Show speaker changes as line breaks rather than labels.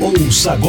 Ouça agora.